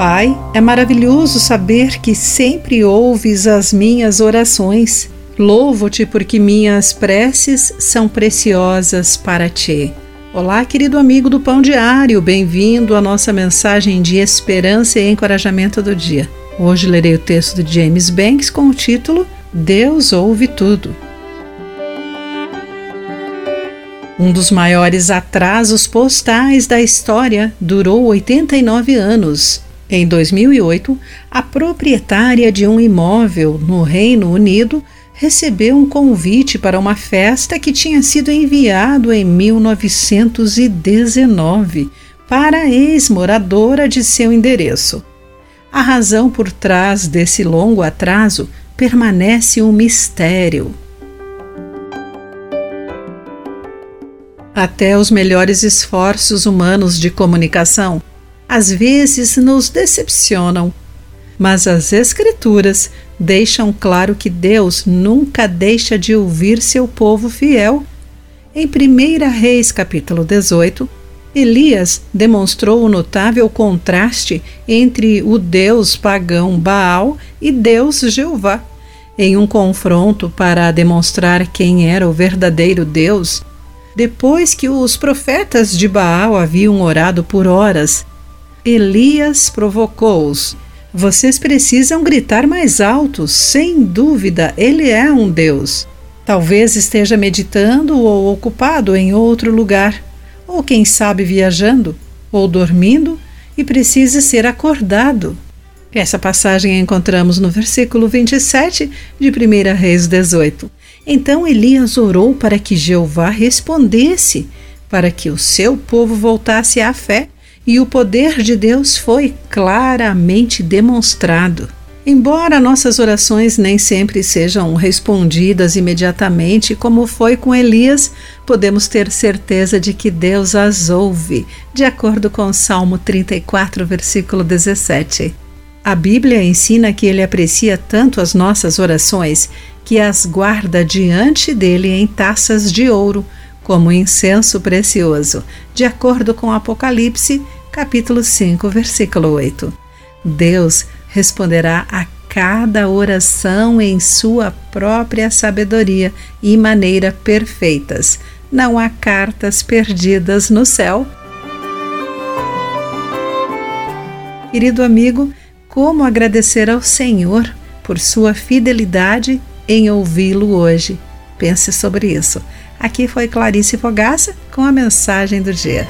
Pai, é maravilhoso saber que sempre ouves as minhas orações. Louvo-te porque minhas preces são preciosas para ti. Olá, querido amigo do Pão Diário, bem-vindo à nossa mensagem de esperança e encorajamento do dia. Hoje lerei o texto de James Banks com o título Deus ouve tudo. Um dos maiores atrasos postais da história durou 89 anos em 2008, a proprietária de um imóvel no Reino Unido recebeu um convite para uma festa que tinha sido enviado em 1919 para a ex-moradora de seu endereço. A razão por trás desse longo atraso permanece um mistério. Até os melhores esforços humanos de comunicação às vezes nos decepcionam. Mas as Escrituras deixam claro que Deus nunca deixa de ouvir seu povo fiel. Em 1 Reis, capítulo 18, Elias demonstrou o notável contraste entre o Deus pagão Baal e Deus Jeová. Em um confronto para demonstrar quem era o verdadeiro Deus, depois que os profetas de Baal haviam orado por horas Elias provocou-os. Vocês precisam gritar mais alto, sem dúvida, ele é um Deus. Talvez esteja meditando ou ocupado em outro lugar, ou quem sabe viajando, ou dormindo e precise ser acordado. Essa passagem encontramos no versículo 27 de 1 Reis 18. Então Elias orou para que Jeová respondesse, para que o seu povo voltasse à fé e o poder de Deus foi claramente demonstrado. Embora nossas orações nem sempre sejam respondidas imediatamente, como foi com Elias, podemos ter certeza de que Deus as ouve, de acordo com Salmo 34, versículo 17. A Bíblia ensina que ele aprecia tanto as nossas orações que as guarda diante dele em taças de ouro como incenso precioso, de acordo com Apocalipse, capítulo 5, versículo 8. Deus responderá a cada oração em sua própria sabedoria e maneira perfeitas. Não há cartas perdidas no céu. Querido amigo, como agradecer ao Senhor por sua fidelidade em ouvi-lo hoje? Pense sobre isso. Aqui foi Clarice Fogaça com a mensagem do dia.